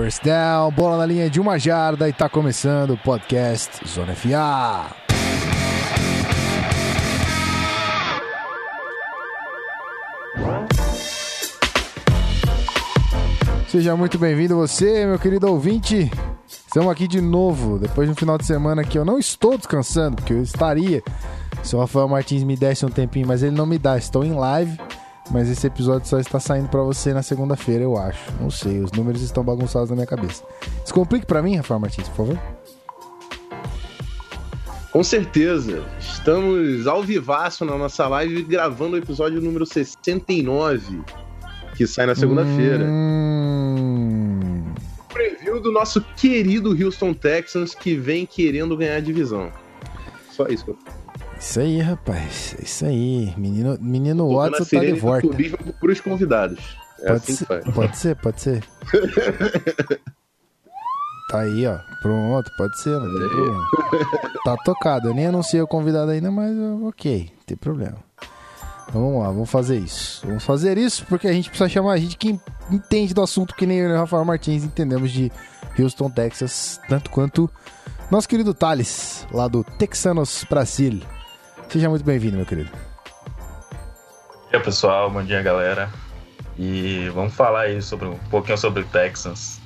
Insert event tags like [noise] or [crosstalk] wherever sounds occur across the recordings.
First down, bola na linha de uma jarda e tá começando o podcast Zona FA. Seja muito bem-vindo você, meu querido ouvinte. Estamos aqui de novo, depois de um final de semana que eu não estou descansando, porque eu estaria se o Rafael Martins me desse um tempinho, mas ele não me dá. Estou em live, mas esse episódio só está saindo para você na segunda-feira, eu acho. Não sei, os números estão bagunçados na minha cabeça. Descomplique para mim, Rafael Martins, por favor. Com certeza. Estamos ao vivaço na nossa live gravando o episódio número 69, que sai na segunda-feira. Hum... Preview do nosso querido Houston Texans que vem querendo ganhar a divisão. Só isso que eu isso aí, rapaz. Isso aí. Menino, menino Watson tá de volta. Para os convidados. É pode, assim ser, pode ser, pode ser. [laughs] tá aí, ó. Pronto, pode ser, não tem problema. Tá tocado. Eu nem anunciei o convidado ainda, mas ok, não tem problema. Então vamos lá, vamos fazer isso. Vamos fazer isso porque a gente precisa chamar a gente que entende do assunto que nem eu e o Rafael Martins entendemos de Houston, Texas, tanto quanto nosso querido Thales, lá do Texanos Brasil. Seja muito bem-vindo, meu querido. Bom dia, pessoal. Bom dia, galera. E vamos falar aí sobre um pouquinho sobre o Texans.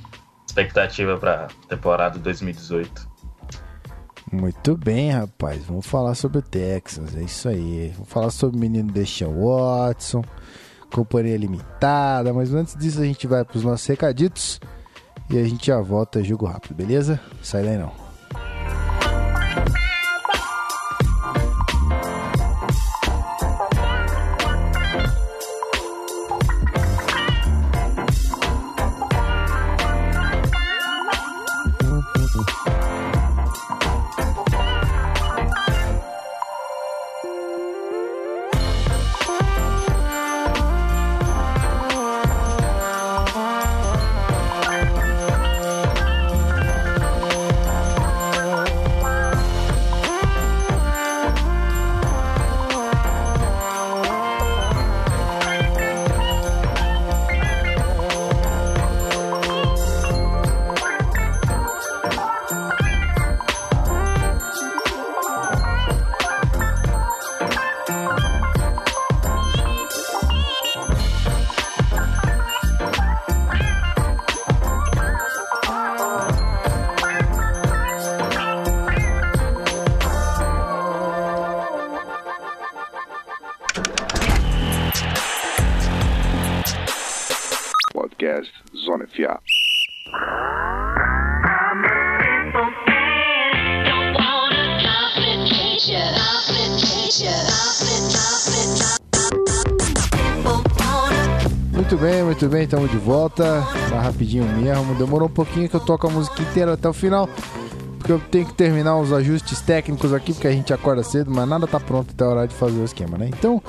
Expectativa para temporada 2018. Muito bem, rapaz. Vamos falar sobre o Texans. É isso aí. Vamos falar sobre o menino Deshaun Watson, companhia limitada. Mas antes disso, a gente vai para os nossos recaditos e a gente já volta. Jogo rápido, beleza? Sai daí não. Muito bem, estamos de volta. Tá rapidinho mesmo. Demorou um pouquinho que eu toco a música inteira até o final. Porque eu tenho que terminar os ajustes técnicos aqui, porque a gente acorda cedo, mas nada tá pronto até a hora de fazer o esquema, né? Então,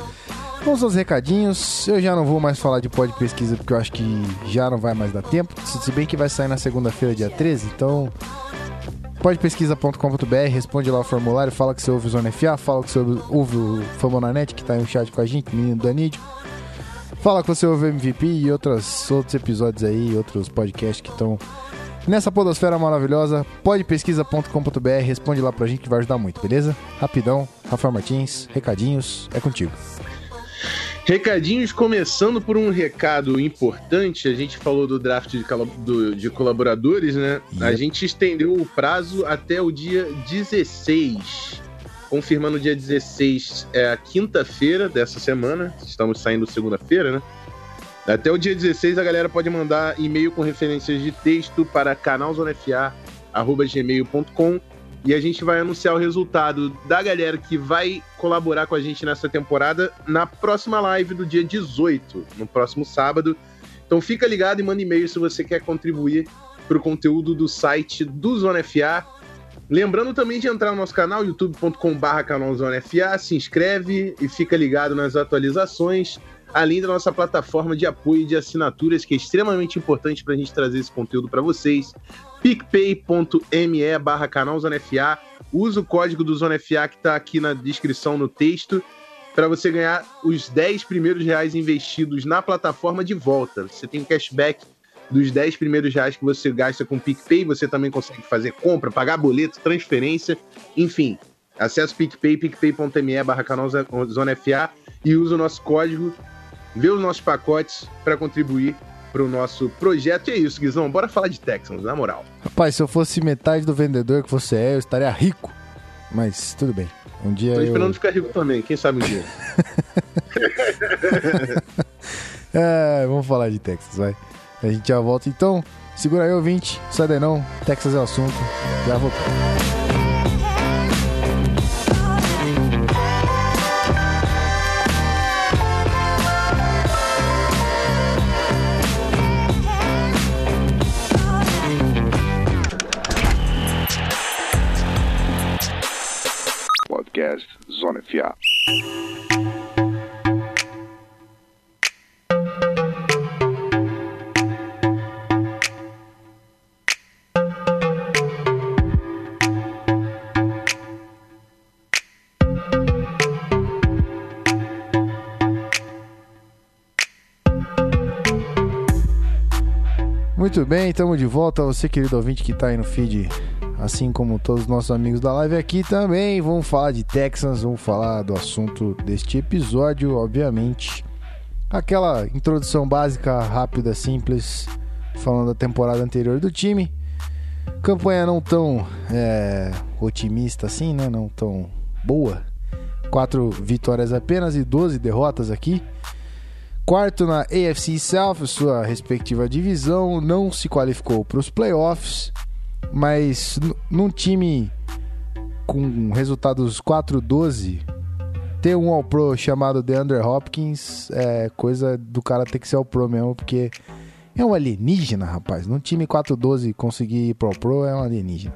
vamos aos recadinhos. Eu já não vou mais falar de pod pesquisa, porque eu acho que já não vai mais dar tempo. Se bem que vai sair na segunda-feira, dia 13, então podpesquisa.com.br, responde lá o formulário, fala que você ouve o Zona FA, fala que você ouve o Famonanet, que tá no chat com a gente, menino Danídio. Fala que você ouve MVP e outros, outros episódios aí, outros podcasts que estão nessa podosfera maravilhosa. Podpesquisa.com.br, responde lá pra gente que vai ajudar muito, beleza? Rapidão, Rafael Martins, recadinhos, é contigo. Recadinhos, começando por um recado importante. A gente falou do draft de, do, de colaboradores, né? Yep. A gente estendeu o prazo até o dia 16 confirmando dia 16 é a quinta-feira dessa semana. Estamos saindo segunda-feira, né? Até o dia 16 a galera pode mandar e-mail com referências de texto para canalzonefa@gmail.com e a gente vai anunciar o resultado da galera que vai colaborar com a gente nessa temporada na próxima live do dia 18, no próximo sábado. Então fica ligado e manda e-mail se você quer contribuir para o conteúdo do site do Zona FA Lembrando também de entrar no nosso canal, youtube.com.br canalzonefa, se inscreve e fica ligado nas atualizações, além da nossa plataforma de apoio de assinaturas, que é extremamente importante para a gente trazer esse conteúdo para vocês. picpay.me barra canalzonefa, usa o código do Zona FA que está aqui na descrição no texto, para você ganhar os 10 primeiros reais investidos na plataforma de volta. Você tem um cashback dos 10 primeiros reais que você gasta com PicPay, você também consegue fazer compra, pagar boleto, transferência, enfim. Acesse o PicPay, picpay.me barra canal Zona FA e use o nosso código, vê os nossos pacotes para contribuir para o nosso projeto. E é isso, Guizão. Bora falar de Texans, na moral. Rapaz, se eu fosse metade do vendedor que você é, eu estaria rico. Mas tudo bem. Um dia. Tô esperando eu... ficar rico também, quem sabe um dia. [laughs] é, vamos falar de Texas, vai. A gente já volta então. Segura aí, ouvinte. Sai daí não. Texas é o assunto. Já. Podcast Zona FA. Muito bem, estamos de volta. Você, querido ouvinte que está aí no feed, assim como todos os nossos amigos da live aqui também, vamos falar de Texans, vamos falar do assunto deste episódio, obviamente. Aquela introdução básica, rápida, simples, falando da temporada anterior do time. Campanha não tão é, otimista assim, né? Não tão boa. Quatro vitórias apenas e 12 derrotas aqui. Quarto na AFC South, sua respectiva divisão, não se qualificou para os playoffs, mas num time com resultados 4-12, ter um All-Pro chamado DeAndre Hopkins é coisa do cara ter que ser All-Pro mesmo, porque é um alienígena, rapaz. Num time 4-12 conseguir ir pro All-Pro é um alienígena.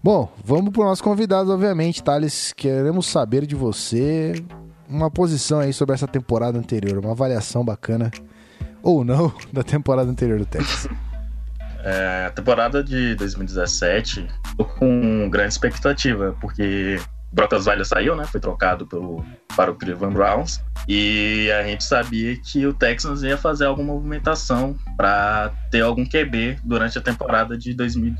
Bom, vamos para o nosso convidado, obviamente, Thales. Queremos saber de você uma posição aí sobre essa temporada anterior, uma avaliação bacana ou não [laughs] da temporada anterior do Texas. É, a temporada de 2017 tô com grande expectativa, porque Brock Osweiler saiu, né? Foi trocado pelo, para o Cleveland Browns. E a gente sabia que o Texans ia fazer alguma movimentação para ter algum QB durante a temporada de 2000,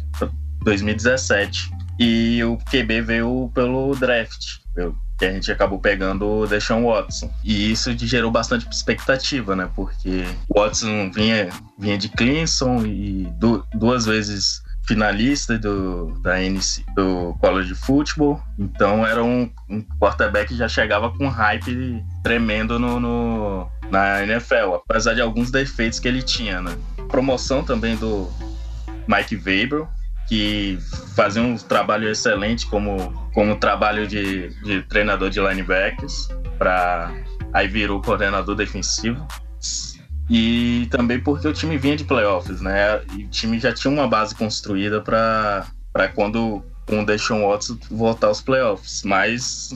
2017. E o QB veio pelo draft, pelo que a gente acabou pegando o Deshaun Watson. E isso gerou bastante expectativa, né? Porque o Watson vinha, vinha de Clemson e du duas vezes finalista do, da NC, do College Football. Então era um, um quarterback que já chegava com hype tremendo no, no, na NFL, apesar de alguns defeitos que ele tinha, né? Promoção também do Mike Weber, que fazia um trabalho excelente como, como trabalho de, de treinador de linebackers, para aí virou coordenador defensivo. E também porque o time vinha de playoffs, né? E o time já tinha uma base construída para quando com o Watson voltar aos playoffs. Mas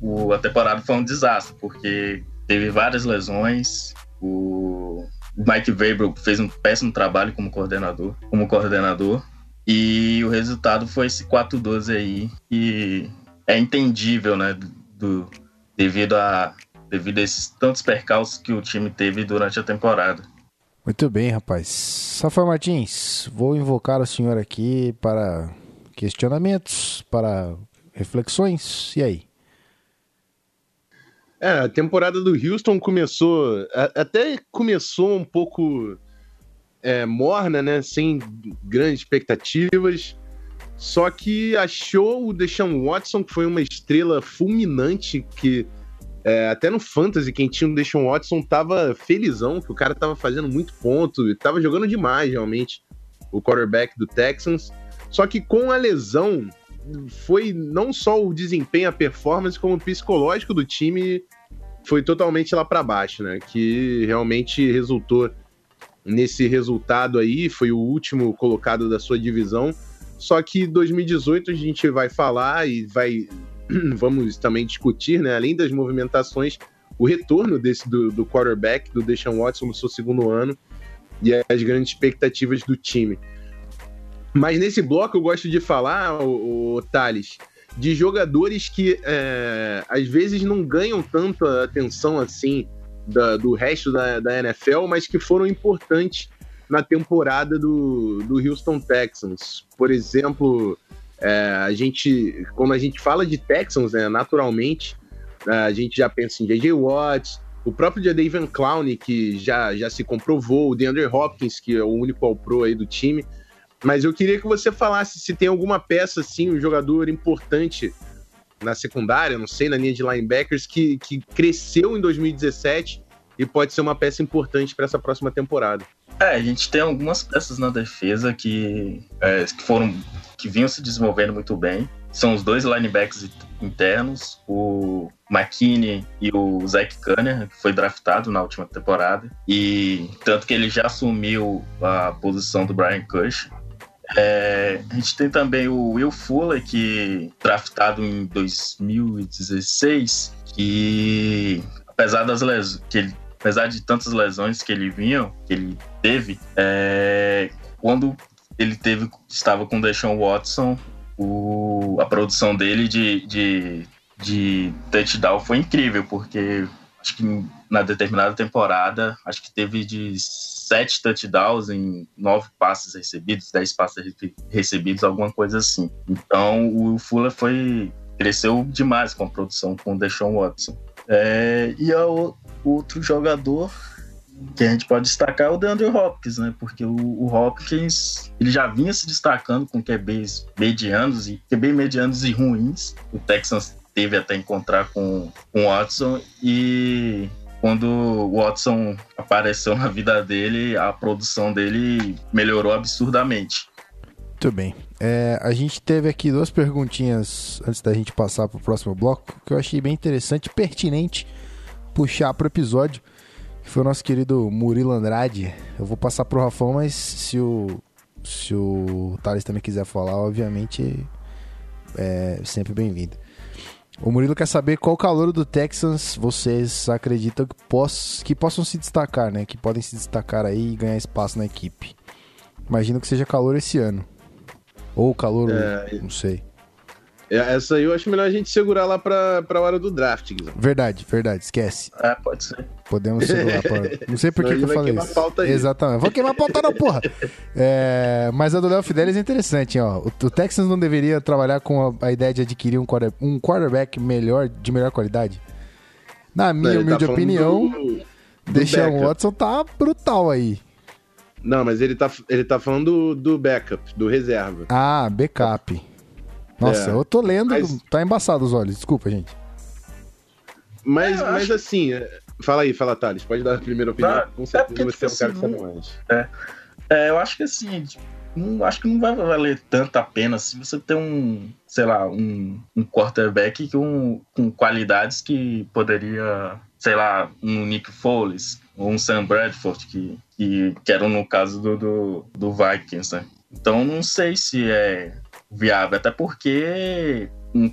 o, a temporada foi um desastre, porque teve várias lesões. O Mike Weber fez um péssimo trabalho como coordenador, como coordenador. E o resultado foi esse 4-12 aí, que é entendível, né? Do, devido a devido a esses tantos percalços que o time teve durante a temporada. Muito bem, rapaz. Safar Martins, vou invocar o senhor aqui para questionamentos, para reflexões. E aí? É, a temporada do Houston começou. Até começou um pouco é, morna, né? Sem grandes expectativas. Só que achou o Deshaun Watson, que foi uma estrela fulminante, que é, até no Fantasy, quem tinha o Deshaun Watson tava felizão, que o cara tava fazendo muito ponto, e tava jogando demais, realmente, o quarterback do Texans. Só que com a lesão, foi não só o desempenho, a performance, como o psicológico do time foi totalmente lá para baixo, né? Que realmente resultou nesse resultado aí, foi o último colocado da sua divisão. Só que 2018 a gente vai falar e vai [clears throat] vamos também discutir, né, além das movimentações, o retorno desse do, do quarterback, do Deshaun Watson no seu segundo ano e as grandes expectativas do time. Mas nesse bloco eu gosto de falar, o, o Thales, de jogadores que é, às vezes não ganham tanta atenção assim da, do resto da, da NFL, mas que foram importantes na temporada do, do Houston Texans. Por exemplo, é, a gente, quando a gente fala de Texans, né, naturalmente, a gente já pensa em J.J. Watts, o próprio Jadavion Clowney, que já, já se comprovou, o DeAndre Hopkins, que é o único All-Pro aí do time. Mas eu queria que você falasse se tem alguma peça, assim, um jogador importante na secundária, não sei, na linha de linebackers, que, que cresceu em 2017 e pode ser uma peça importante para essa próxima temporada. É, a gente tem algumas peças na defesa que, é, que foram que vinham se desenvolvendo muito bem. São os dois linebackers internos, o McKinney e o Zach Cunner, que foi draftado na última temporada. E tanto que ele já assumiu a posição do Brian Cush. É, a gente tem também o Will Fuller, que draftado em 2016, que apesar das lesões, que ele, apesar de tantas lesões que ele vinha, que ele teve, é, quando ele teve estava com o Deshaun Watson, o, a produção dele de, de, de touchdown foi incrível, porque acho que na determinada temporada, acho que teve de sete touchdowns em nove passes recebidos, dez passes recebidos, alguma coisa assim. Então o Fuller foi cresceu demais com a produção com o Deshaun Watson. É, e o outro jogador que a gente pode destacar é o DeAndre Hopkins, né? Porque o, o Hopkins ele já vinha se destacando com QBs medianos e QB medianos e ruins. O Texans teve até encontrar com o Watson e quando o Watson apareceu na vida dele, a produção dele melhorou absurdamente. Muito bem. É, a gente teve aqui duas perguntinhas antes da gente passar para o próximo bloco que eu achei bem interessante, pertinente puxar para o episódio que foi o nosso querido Murilo Andrade. Eu vou passar pro Rafão, mas se o, se o Thales também quiser falar, obviamente é sempre bem-vindo. O Murilo quer saber qual calor do Texans vocês acreditam que, poss que possam se destacar, né? Que podem se destacar aí e ganhar espaço na equipe. Imagino que seja calor esse ano. Ou calor, é... não sei. É, essa aí eu acho melhor a gente segurar lá pra, pra hora do draft. Verdade, verdade, esquece. É, pode ser. Podemos segurar pra... Não sei por que, que eu falei isso. Pauta aí. Exatamente. Vou queimar a pauta não, porra. É... Mas a do Léo Fidelis é interessante, ó. O, Texans não deveria trabalhar com a, ideia de adquirir um, quarter... um quarterback melhor, de melhor qualidade? Na minha humilde tá opinião, do... deixar o Watson tá brutal aí. Não, mas ele tá, ele tá falando do, do backup, do reserva. Ah, backup. Nossa, é. eu tô lendo, mas... tá embaçado os olhos, desculpa, gente. Mas, é, mas acho... assim, é, fala aí, fala Thales, pode dar a primeira opinião, tá. com certeza é você é um cara que sabe mais. É. é, eu acho que assim, não, acho que não vai valer tanto a pena se você ter um, sei lá, um, um quarterback com, com qualidades que poderia, sei lá, um Nick Foles ou um Sam Bradford, que, que, que eram no caso do, do, do Vikings, né? Então não sei se é viável, até porque um,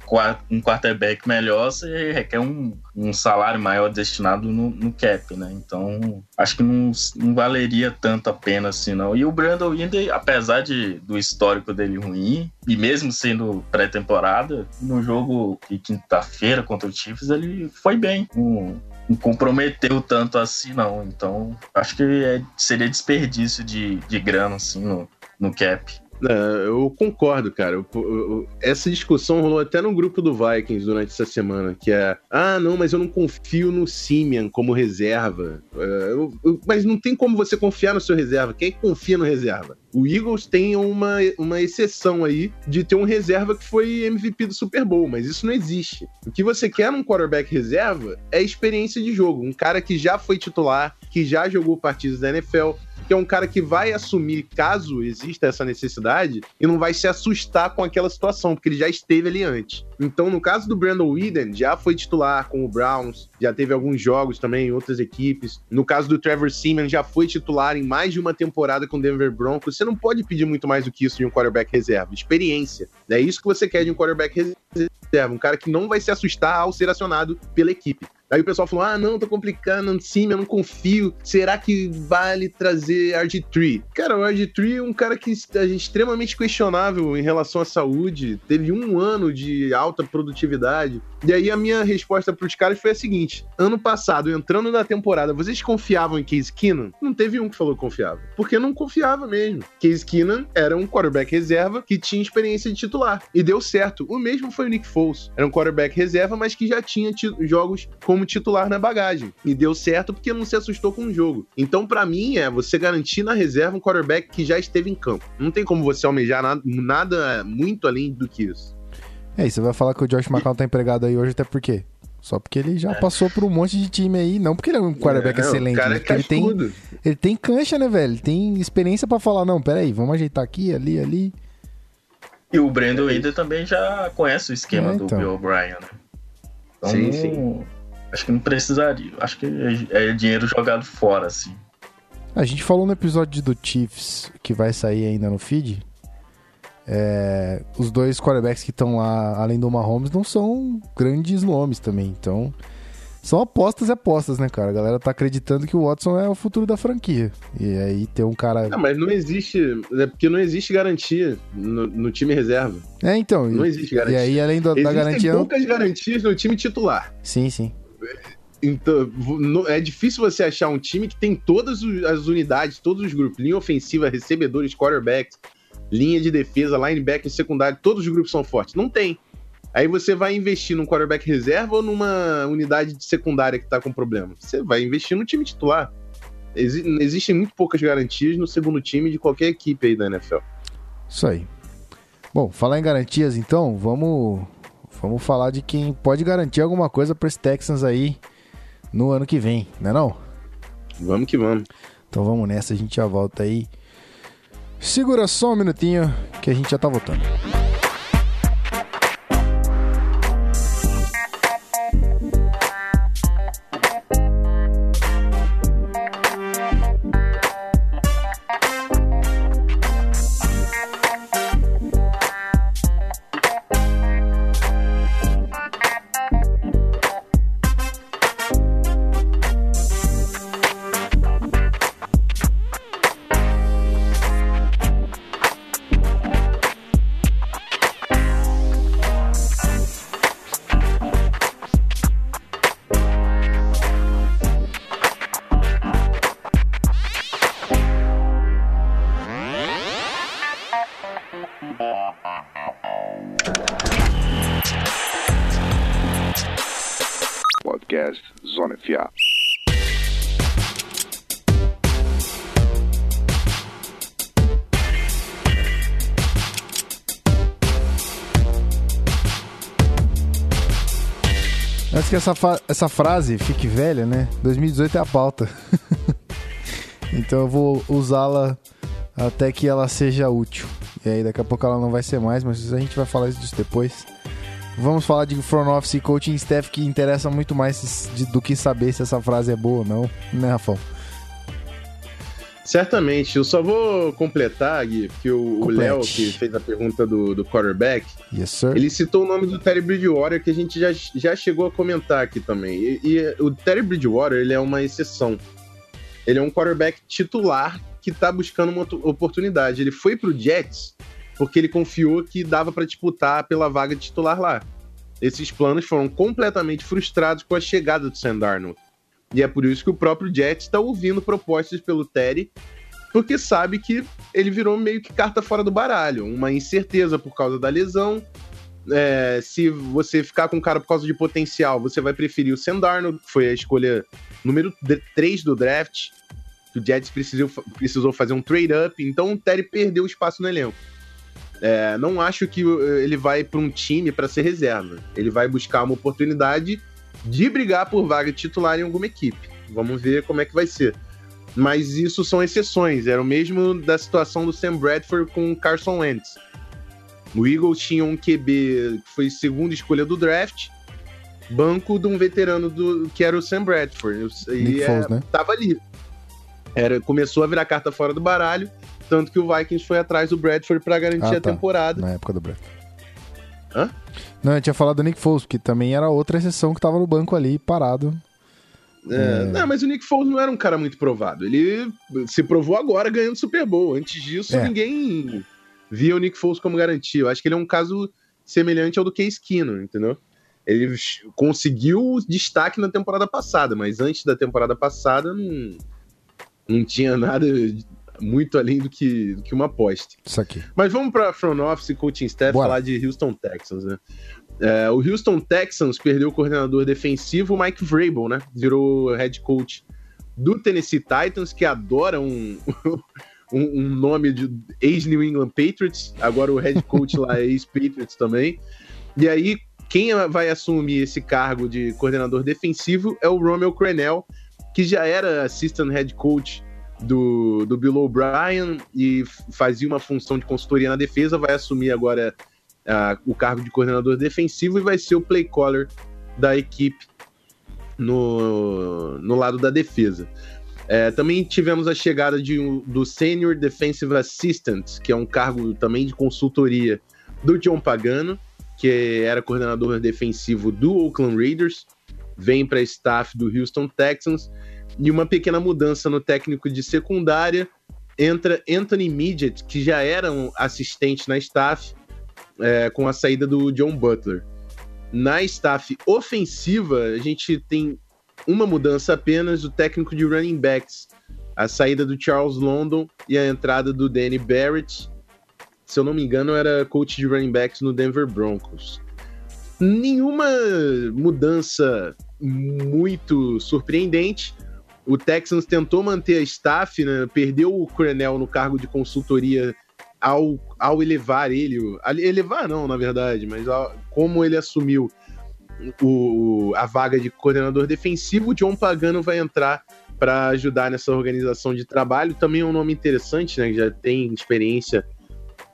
um quarterback melhor você requer um, um salário maior destinado no, no, cap, né? Então, acho que não, não valeria tanto a pena assim, não. E o Brandon Windey, apesar de, do histórico dele ruim, e mesmo sendo pré-temporada, no jogo de quinta-feira contra o Chiefs, ele foi bem. Um, não comprometeu tanto assim, não. Então, acho que é, seria desperdício de, de grana, assim, no, no cap. É, eu concordo, cara. Eu, eu, essa discussão rolou até no grupo do Vikings durante essa semana, que é, ah, não, mas eu não confio no Simeon como reserva. É, eu, mas não tem como você confiar no seu reserva. Quem confia no reserva? O Eagles tem uma, uma exceção aí de ter um reserva que foi MVP do Super Bowl, mas isso não existe. O que você quer num quarterback reserva é experiência de jogo. Um cara que já foi titular, que já jogou partidas da NFL, que é um cara que vai assumir caso exista essa necessidade e não vai se assustar com aquela situação, porque ele já esteve ali antes. Então, no caso do Brandon Whedon, já foi titular com o Browns, já teve alguns jogos também em outras equipes. No caso do Trevor Seaman, já foi titular em mais de uma temporada com o Denver Broncos. Você não pode pedir muito mais do que isso de um quarterback reserva. Experiência. É isso que você quer de um quarterback reserva. Um cara que não vai se assustar ao ser acionado pela equipe. Aí o pessoal falou: ah, não, tô complicando, sim, eu não confio. Será que vale trazer RG3? Cara, o RG3 é um cara que é extremamente questionável em relação à saúde. Teve um ano de alta produtividade. E aí a minha resposta pros caras foi a seguinte: ano passado, entrando na temporada, vocês confiavam em Case Keenan? Não teve um que falou que confiava. Porque não confiava mesmo. Case Keenan era um quarterback reserva que tinha experiência de titular. E deu certo. O mesmo foi o Nick Foles. Era um quarterback reserva, mas que já tinha jogos como titular na bagagem. E deu certo porque não se assustou com o jogo. Então, para mim, é você garantir na reserva um quarterback que já esteve em campo. Não tem como você almejar nada, nada muito além do que isso. É, e você vai falar que o Josh McCown tá empregado aí hoje até por quê? Só porque ele já é. passou por um monte de time aí, não porque ele é um quarterback é, excelente, cara né? Porque ele tem, ele tem cancha, né, velho? Ele tem experiência para falar, não, peraí, vamos ajeitar aqui, ali, ali. E o Brandon Whedon também já conhece o esquema é, então. do Bill O'Brien, né? Então, sim, sim. Acho que não precisaria. Acho que é dinheiro jogado fora, assim. A gente falou no episódio do Chiefs, que vai sair ainda no feed, é, os dois quarterbacks que estão lá, além do Mahomes, não são grandes nomes também. Então, são apostas e apostas, né, cara? A galera tá acreditando que o Watson é o futuro da franquia. E aí tem um cara. Não, mas não existe. É porque não existe garantia no, no time reserva. É, então. Não existe garantia. E aí, além do, da garantia. Tem poucas garantias no time titular. Sim, sim. Então, é difícil você achar um time que tem todas as unidades, todos os grupos, linha ofensiva, recebedores, quarterbacks, linha de defesa, linebacker, secundário, todos os grupos são fortes. Não tem. Aí você vai investir num quarterback reserva ou numa unidade de secundária que tá com problema? Você vai investir no time titular. Ex existem muito poucas garantias no segundo time de qualquer equipe aí da NFL. Isso aí. Bom, falar em garantias então, vamos vamos falar de quem pode garantir alguma coisa para os Texans aí no ano que vem, não é não? Vamos que vamos. Então vamos nessa, a gente já volta aí Segura só um minutinho que a gente já tá voltando. Que essa, essa frase fique velha, né? 2018 é a pauta. [laughs] então eu vou usá-la até que ela seja útil. E aí daqui a pouco ela não vai ser mais, mas a gente vai falar disso depois. Vamos falar de front office e coaching staff que interessa muito mais do que saber se essa frase é boa ou não, né, Rafael? Certamente. Eu só vou completar, Gui, que o Léo, que fez a pergunta do, do quarterback, yes, ele citou o nome do Terry Bridgewater, que a gente já, já chegou a comentar aqui também. E, e o Terry Bridgewater, ele é uma exceção. Ele é um quarterback titular que tá buscando uma oportunidade. Ele foi pro Jets porque ele confiou que dava para disputar pela vaga de titular lá. Esses planos foram completamente frustrados com a chegada do Sam Darnold. E é por isso que o próprio Jets está ouvindo propostas pelo Terry, porque sabe que ele virou meio que carta fora do baralho. Uma incerteza por causa da lesão. É, se você ficar com o cara por causa de potencial, você vai preferir o Sendarno, que foi a escolha número 3 do draft. O Jets precisou, precisou fazer um trade-up, então o Terry perdeu espaço no elenco. É, não acho que ele vai para um time para ser reserva. Ele vai buscar uma oportunidade de brigar por vaga titular em alguma equipe. Vamos ver como é que vai ser. Mas isso são exceções. Era o mesmo da situação do Sam Bradford com o Carson Wentz. O Eagles tinha um QB que foi segunda escolha do draft, banco de um veterano do, que era o Sam Bradford. E é, Foles, né? tava ali. Era, começou a virar carta fora do baralho, tanto que o Vikings foi atrás do Bradford para garantir ah, tá. a temporada. Na época do Bradford. Hã? Não, eu tinha falado do Nick Foles, que também era outra exceção que tava no banco ali, parado. É, Não, mas o Nick Foles não era um cara muito provado. Ele se provou agora ganhando Super Bowl. Antes disso, É. ninguém via o Nick Foles como garantia. Eu acho que ele é um caso semelhante ao do Case Keenum, entendeu? Ele conseguiu destaque na temporada passada, mas antes da temporada passada não, não tinha nada muito além do que, do que uma aposta. Isso aqui. Mas vamos para front office e coaching staff Bora. falar de Houston Texans, né? É, o Houston Texans perdeu o coordenador defensivo Mike Vrabel, né? Virou head coach do Tennessee Titans, que adora um, [laughs] um, um nome de ex-New England Patriots. Agora o head coach lá é ex-Patriots também. E aí, quem vai assumir esse cargo de coordenador defensivo é o Romeo Crennel, que já era assistant head coach do, do Bill O'Brien e fazia uma função de consultoria na defesa, vai assumir agora ah, o cargo de coordenador defensivo e vai ser o play caller da equipe no, no lado da defesa. É, também tivemos a chegada de do Senior Defensive Assistant, que é um cargo também de consultoria do John Pagano, que era coordenador defensivo do Oakland Raiders, vem para staff do Houston Texans, e uma pequena mudança no técnico de secundária, entra Anthony Midget, que já era um assistente na staff, é, com a saída do John Butler. Na staff ofensiva, a gente tem uma mudança apenas, o técnico de running backs, a saída do Charles London e a entrada do Danny Barrett. Se eu não me engano, era coach de running backs no Denver Broncos. Nenhuma mudança muito surpreendente. O Texans tentou manter a staff, né? perdeu o Coronel no cargo de consultoria ao, ao elevar ele. Elevar não, na verdade, mas ao- como ele assumiu o, a vaga de coordenador defensivo, o John Pagano vai entrar para ajudar nessa organização de trabalho. Também é um nome interessante, né? Já tem experiência,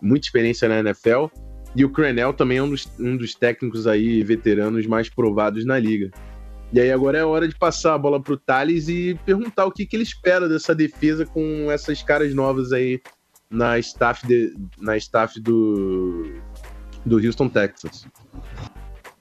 muita experiência na NFL. E o Crenel também é um dos, um dos técnicos aí veteranos mais provados na liga. E aí agora é hora de passar a bola pro Thales e perguntar o que, que ele espera dessa defesa com essas caras novas aí na staff, de, na staff do, do Houston Texans.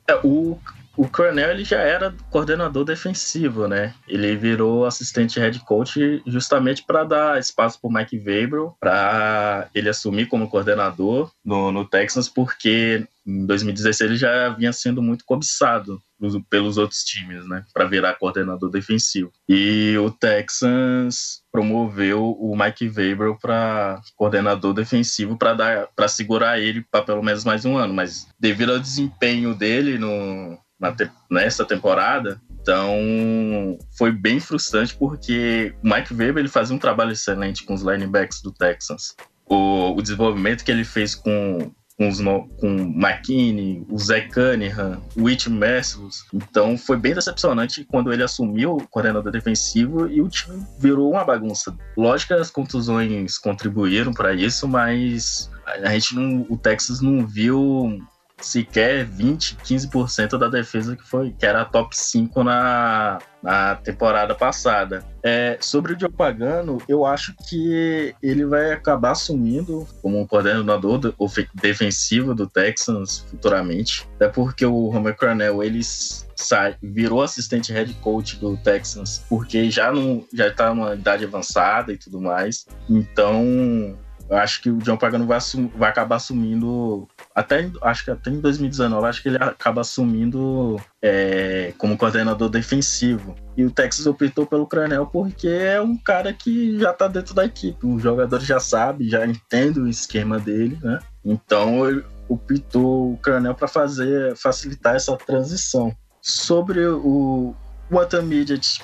É, o, o Cornell ele já era coordenador defensivo, né? Ele virou assistente head coach justamente para dar espaço para Mike Weber, para ele assumir como coordenador no, no porque em 2016 ele já vinha sendo muito cobiçado pelos- outros times, né? Para virar coordenador defensivo. E o Texans promoveu o Mike Weber para coordenador defensivo para dar para segurar ele para pelo menos mais um ano, mas devido ao desempenho dele no, te- nessa temporada, então foi bem frustrante porque o Mike Weber ele fazia um trabalho excelente com os linebacks do Texans. O, o desenvolvimento que ele fez com com, os com McKinney, o Zé Cunningham, o Whit Mercilus. Então foi bem decepcionante quando ele assumiu o coordenador defensivo e o time virou uma bagunça. Lógico que as contusões contribuíram para isso, mas a gente não, o Texas não viu sequer 20, 15% da defesa que foi que era top 5 na, na temporada passada. É, sobre o Joe Pagano, eu acho que ele vai acabar assumindo como um coordenador do- defensivo do Texans futuramente. Até porque o Homer Cornell ele sai, virou assistente head coach do Texans porque já não já está numa idade avançada e tudo mais. Então eu acho que o John Pagano vai, assum- vai acabar assumindo até acho que até em 2019 acho que ele acaba assumindo é, como coordenador defensivo. E o Texas optou pelo Cranel porque é um cara que já tá dentro da equipe. O jogador já sabe já entende o esquema dele né? Então ele optou o Cranel para fazer facilitar essa transição. Sobre o Watan Midget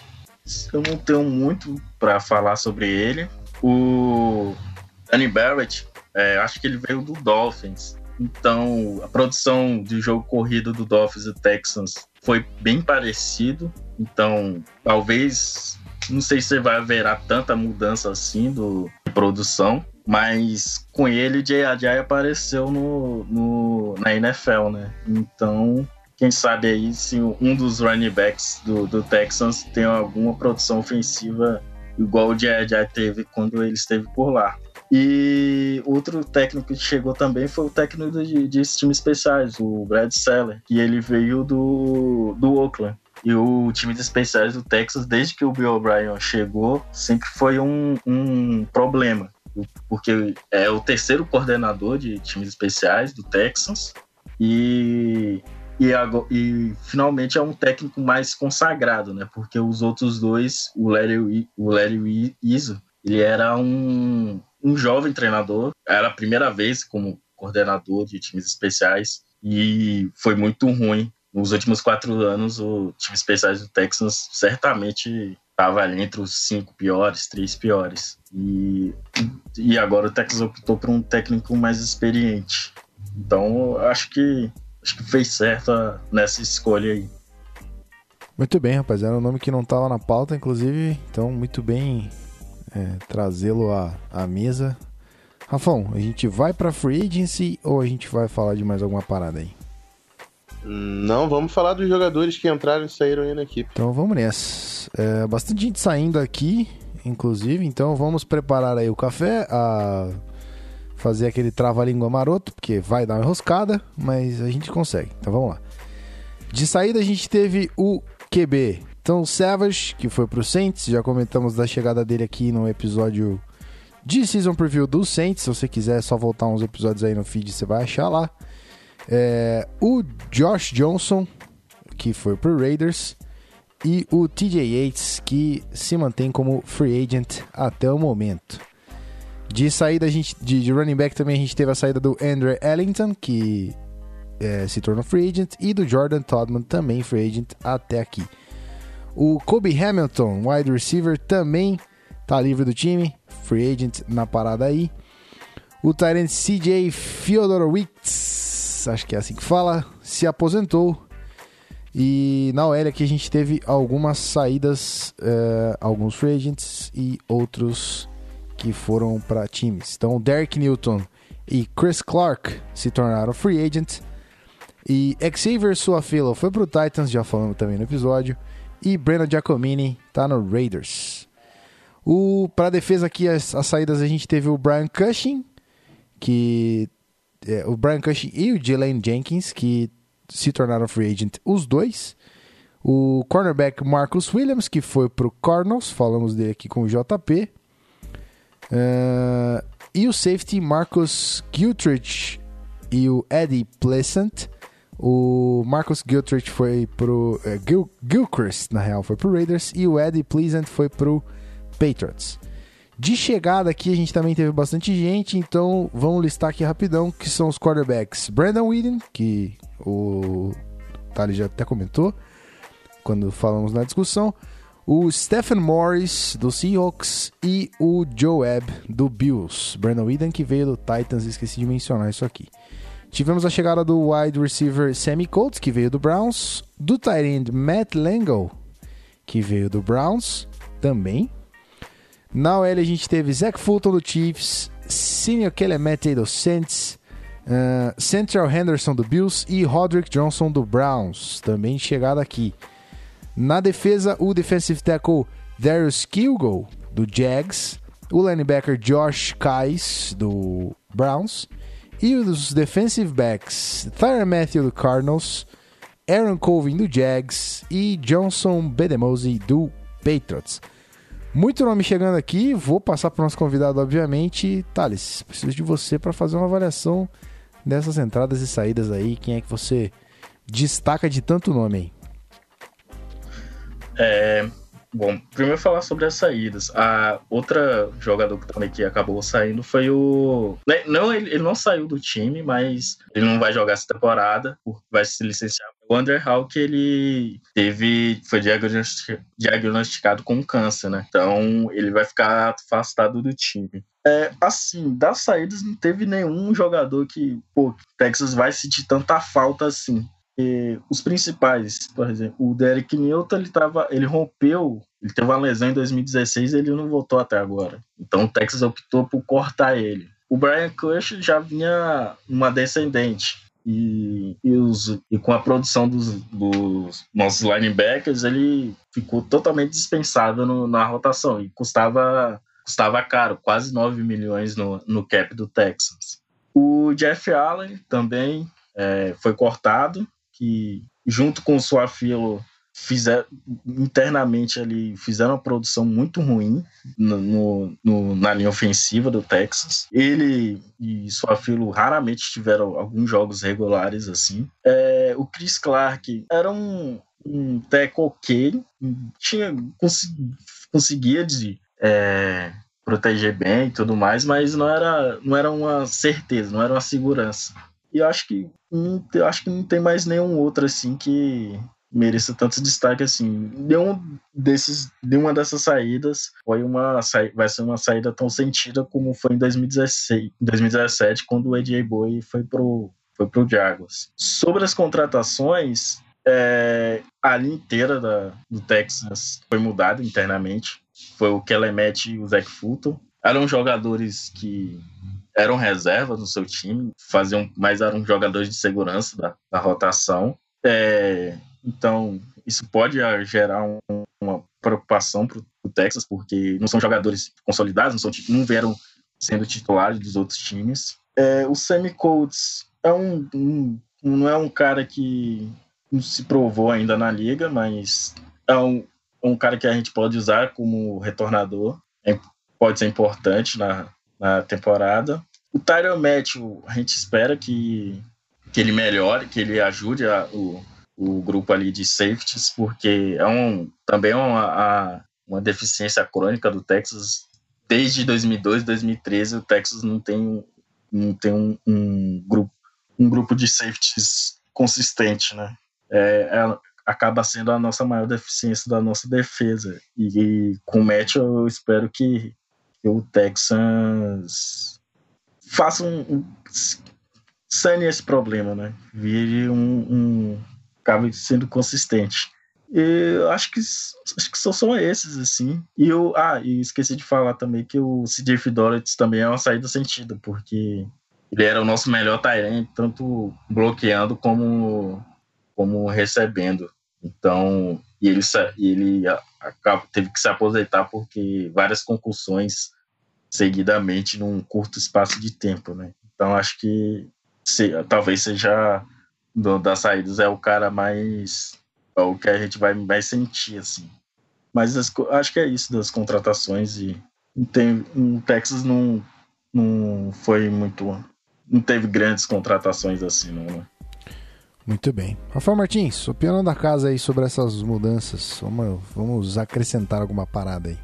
eu não tenho muito para falar sobre ele. O Danny Barrett é, acho que ele veio do Dolphins. Então, a produção de jogo corrido do Dolphins e Texans foi bem parecido. Então, talvez, não sei se vai haverá tanta mudança assim do, de produção, mas com ele, Jay Ajay apareceu no, no, na NFL, né? Então, quem sabe aí se um dos running backs do, do Texans tem alguma produção ofensiva igual o Jay Ajay teve quando ele esteve por lá. E outro técnico que chegou também foi o técnico de, de times especiais, o Brad Seller, que ele veio do, do Oakland. E o time de especiais do Texas, desde que o Bill O'Brien chegou, sempre foi um, um problema. Porque é o terceiro coordenador de times especiais do Texas. E, e, e finalmente é um técnico mais consagrado, né? Porque os outros dois, o Larry, o Larry Izzo, ele era um, um jovem treinador. Era a primeira vez como coordenador de times especiais. E foi muito ruim nos últimos quatro anos, o time especiais do Texans certamente estava ali entre os cinco piores, três piores. E, e agora o Texas optou por um técnico mais experiente. Então, acho que acho que fez certo nessa escolha aí. Muito bem, rapaz. Era um nome que não estava na pauta, inclusive. Então, muito bem é, trazê-lo à, à mesa. Rafão, a gente vai para free agency ou a gente vai falar de mais alguma parada aí? Não, vamos falar dos jogadores que entraram e saíram aí na equipe. Então vamos nessa. É, bastante gente saindo aqui, inclusive, então vamos preparar aí o café, a fazer aquele trava-língua maroto, porque vai dar uma enroscada, mas a gente consegue. Então vamos lá. De saída a gente teve o QB. Então o Savage, que foi pro Saints, já comentamos da chegada dele aqui no episódio de Season Preview do Saints. Se você quiser é só voltar uns episódios aí no feed, você vai achar lá. É, o Josh Johnson, que foi pro Raiders, e o TJ Yates, que se mantém como free agent até o momento. De saída, a gente, de, de running back também a gente teve a saída do Andrew Ellington, que é, se tornou free agent, e do Jordan Todman, também free agent até aqui. O Kobe Hamilton, wide receiver, também tá livre do time, free agent na parada aí. O Tyrant CJ Fyodorowicz acho que é assim que fala, se aposentou. E na OL aqui a gente teve algumas saídas, uh, alguns free agents e outros que foram para times. Então, Derek Newton e Chris Clark se tornaram free agents. E Xavier Suafilo foi pro Titans, já falamos também no episódio. E Breno Giacomini tá no Raiders. O para defesa aqui as, as saídas a gente teve o Brian Cushing, que é, o Brian Cushing e o Jalen Jenkins, que se tornaram free agent os dois. O cornerback Marcus Williams, que foi para o Cardinals, falamos dele aqui com o JP. Uh, e o safety Marcus Giltrich e o Eddie Pleasant. O Marcus Giltrich foi pro. Uh, Gil, Gilchrist, na real, foi pro Raiders. E o Eddie Pleasant foi pro Patriots. De chegada aqui a gente também teve bastante gente, então vamos listar aqui rapidão que são os quarterbacks. Brandon Whedon, que o Thales já até comentou quando falamos na discussão. O Stephen Morris, do Seahawks, e o Joe Webb, do Bills. Brandon Whedon, que veio do Titans, esqueci de mencionar isso aqui. Tivemos a chegada do wide receiver Sammy Coates, que veio do Browns. Do tight end Matt Langle, que veio do Browns também. Na OL a gente teve Zach Fulton do Chiefs, Senior Kelemete do Saints, uh, Central Henderson do Bills e Roderick Johnson do Browns, também chegado aqui. Na defesa, o defensive tackle Darius Kilgo do Jags, o linebacker Josh Kais do Browns e os defensive backs Tyron Matthew do Cardinals, Aaron Colvin do Jags e Johnson Bedemosi do Patriots. Muito nome chegando aqui, vou passar para o nosso convidado, obviamente. Thales, preciso de você para fazer uma avaliação dessas entradas e saídas aí. Quem é que você destaca de tanto nome aí? É, bom, primeiro falar sobre as saídas. A outra jogador que também que acabou saindo foi o. Né, não, ele, ele não saiu do time, mas ele não vai jogar essa temporada, vai se licenciar o Andrew Hawk, ele teve, foi diagnosticado com câncer, né? Então, ele vai ficar afastado do time. É, assim, das saídas não teve nenhum jogador que, pô, Texas vai sentir tanta falta assim. Os principais, por exemplo, o Derek Newton, ele, tava, ele rompeu, ele teve uma lesão em 2016 e ele não voltou até agora. Então o Texas optou por cortar ele. O Brian Cush já vinha uma descendente. E, e, os, e com a produção dos, dos, nossos linebackers, ele ficou totalmente dispensável no, na rotação e custava custava caro, quase 9 milhões no, no cap do Texans. O Jeff Allen também é, foi cortado, que junto com o Suafilo fizeram internamente ali fizeram uma produção muito ruim no, no, na linha ofensiva do Texas. Ele e Suafilo raramente tiveram alguns jogos regulares assim. É, o Chris Clark era um, um teco ok, tinha conseguia de é, proteger bem e tudo mais, mas não era, não era uma certeza, não era uma segurança. E acho que não, eu acho que não tem mais nenhum outro assim que mereça tanto destaque assim. Nenhum desses, nenhuma dessas saídas foi uma vai ser uma saída tão sentida como foi em 2016, 2017, quando o AJ Boy foi pro foi pro Jaguars. Sobre as contratações, é, a linha inteira da, do Texas foi mudada internamente. Foi o Kelemet e o Zach Fulton. Eram jogadores que eram reservas no seu time, faziam, mas eram jogadores de segurança da, da rotação. É, então, isso pode gerar um, uma preocupação para o Texas, porque não são jogadores consolidados, não, são, não vieram sendo titulares dos outros times. É, o Sammy Coates é um, um, não é um cara que não se provou ainda na liga, mas é um, um cara que a gente pode usar como retornador. É, pode ser importante na, na temporada. O Tyron Matthew, a gente espera que, que ele melhore, que ele ajude a, o, o grupo ali de safeties, porque é um, também é uma, a, uma deficiência crônica do Texas. Desde 2002, 2013, o Texas não tem, não tem um, um grupo, um grupo de safeties consistente, né? É, é, acaba sendo a nossa maior deficiência da nossa defesa. E, e com o match eu espero que o Texans faça um, sane esse problema, né? Vire um, um acabe sendo consistente. E eu acho que acho que são só esses assim. E eu ah, e esqueci de falar também que o CJ Fidoretz também é uma saída sentido, porque ele era o nosso melhor Tyrant, tanto bloqueando como como recebendo. Então, e ele ele teve que se aposentar porque várias concussões seguidamente num curto espaço de tempo, né? Então acho que se, talvez seja das saídas é o cara mais é o que a gente vai mais sentir assim. Mas as, acho que é isso das contratações e tem o Texas não não foi muito não teve grandes contratações assim não, né? Muito bem. Rafael Martins, opinião da casa aí sobre essas mudanças. Vamos, vamos acrescentar alguma parada aí.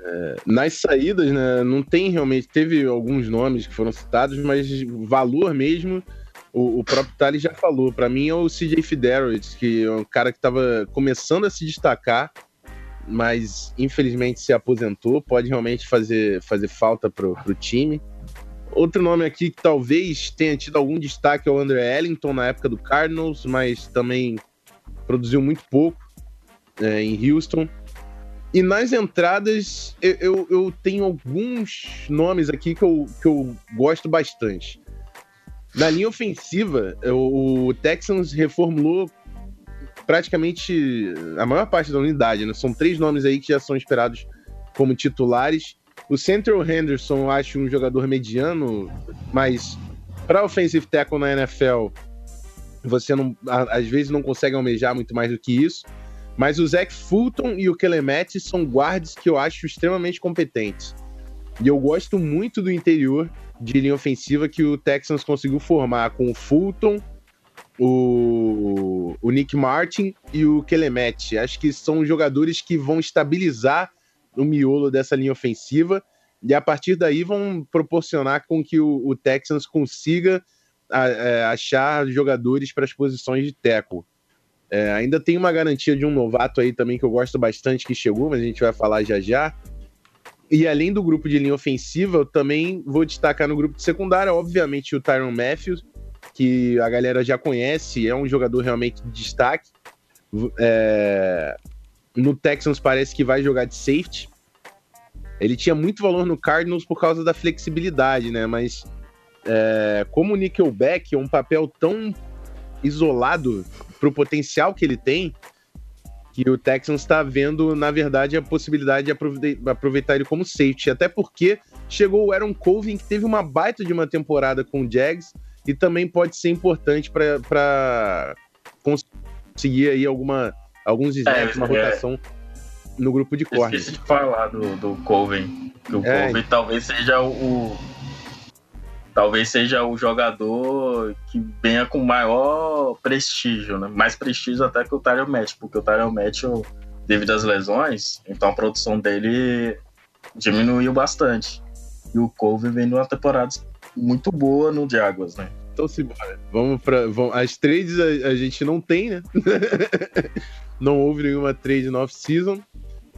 É, nas saídas, né, não tem realmente. Teve alguns nomes que foram citados, mas valor mesmo, o, o próprio Thales já falou. Para mim é o CJ Fidelis, que é um cara que estava começando a se destacar, mas infelizmente se aposentou. Pode realmente fazer, fazer falta pro, pro time. Outro nome aqui que talvez tenha tido algum destaque é o André Ellington na época do Cardinals, mas também produziu muito pouco é, em Houston. E nas entradas, eu, eu, eu, tenho alguns nomes aqui que eu, que eu gosto bastante. Na linha ofensiva, o Texans reformulou praticamente a maior parte da unidade, né? São três nomes aí que já são esperados como titulares. O Central Henderson, eu acho um jogador mediano, mas para offensive tackle na NFL, você não, às vezes não consegue almejar muito mais do que isso. Mas o Zach Fulton e o Kelemete são guards que eu acho extremamente competentes. E eu gosto muito do interior de linha ofensiva que o Texans conseguiu formar com o Fulton, o, o Nick Martin e o Kelemete. Acho que são jogadores que vão estabilizar o miolo dessa linha ofensiva e a partir daí vão proporcionar com que o, o Texans consiga a, a, é, achar jogadores para as posições de tackle. É, ainda tem uma garantia de um novato aí também que eu gosto bastante que chegou, mas a gente vai falar já já. E além do grupo de linha ofensiva, eu também vou destacar no grupo de secundária, obviamente, o Tyron Matthews, que a galera já conhece, é um jogador realmente de destaque. É... No Texans parece que vai jogar de safety. Ele tinha muito valor no Cardinals por causa da flexibilidade, né? Mas é... como o Nickelback é um papel tão isolado para o potencial que ele tem, que o Texans está vendo, na verdade, a possibilidade de aproveitar ele como safety. Até porque chegou o Aaron Colvin, que teve uma baita de uma temporada com o Jags e também pode ser importante para conseguir aí alguma, alguns snaps, é, uma rotação é. no grupo de corte. Esqueci de falar do, do Colvin. Que o é. Colvin talvez seja o, talvez seja o jogador que venha com maior prestígio, né? Mais prestígio até que o Tyrell Match, porque o Tyrell Match, devido às lesões, então a produção dele diminuiu bastante. E o Cove vem numa temporada muito boa no Jaguars, né? Então simbora. Vamos para vamos, as trades a, a, gente não tem, né? [laughs] não houve nenhuma trade no off-season.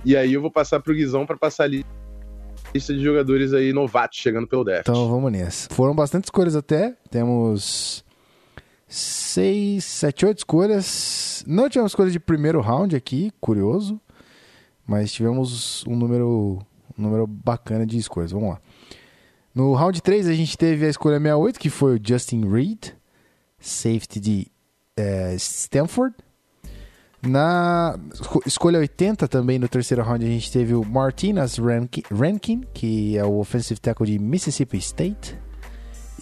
E aí eu vou passar pro Guizão para passar ali lista de jogadores aí novatos chegando pelo draft. Então vamos nessa. Foram bastante escolhas até. Temos seis, sete, oito escolhas. Não tivemos escolha de primeiro round aqui, curioso. Mas tivemos um número, um número bacana de escolhas. Vamos lá. No round 3 a gente teve a escolha 68, que foi o Justin Reed, safety de é, Stanford. Na escolha 80 também no terceiro round a gente teve o Martinez Rankin, que é o offensive tackle de Mississippi State.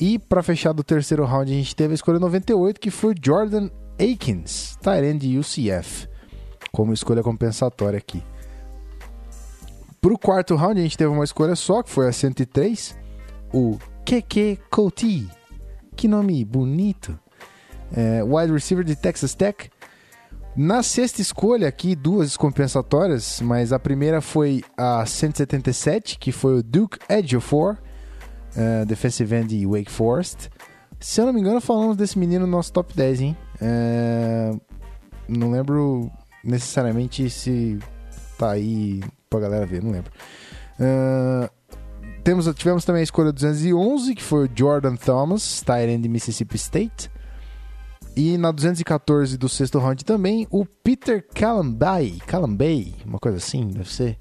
E para fechar do terceiro round a gente teve a escolha 98, que foi Jordan Akins, Tyrant de UCF, como escolha compensatória aqui. Para o quarto round a gente teve uma escolha só, que foi a 103, o Keke Couty. Que nome bonito. É, wide receiver de Texas Tech. Na sexta escolha aqui, duas compensatórias, mas a primeira foi a 177, que foi o Duke Ejiofor, uh, defensive end de Wake Forest. Se eu não me engano, falamos desse menino no nosso top 10, hein? Uh, não lembro necessariamente se tá aí pra galera ver, não lembro. Uh, temos, tivemos também a escolha 211, que foi o Jordan Thomas, end de Mississippi State. E na 214 do sexto round também, o Peter Calambay, Calambay, uma coisa assim, deve ser,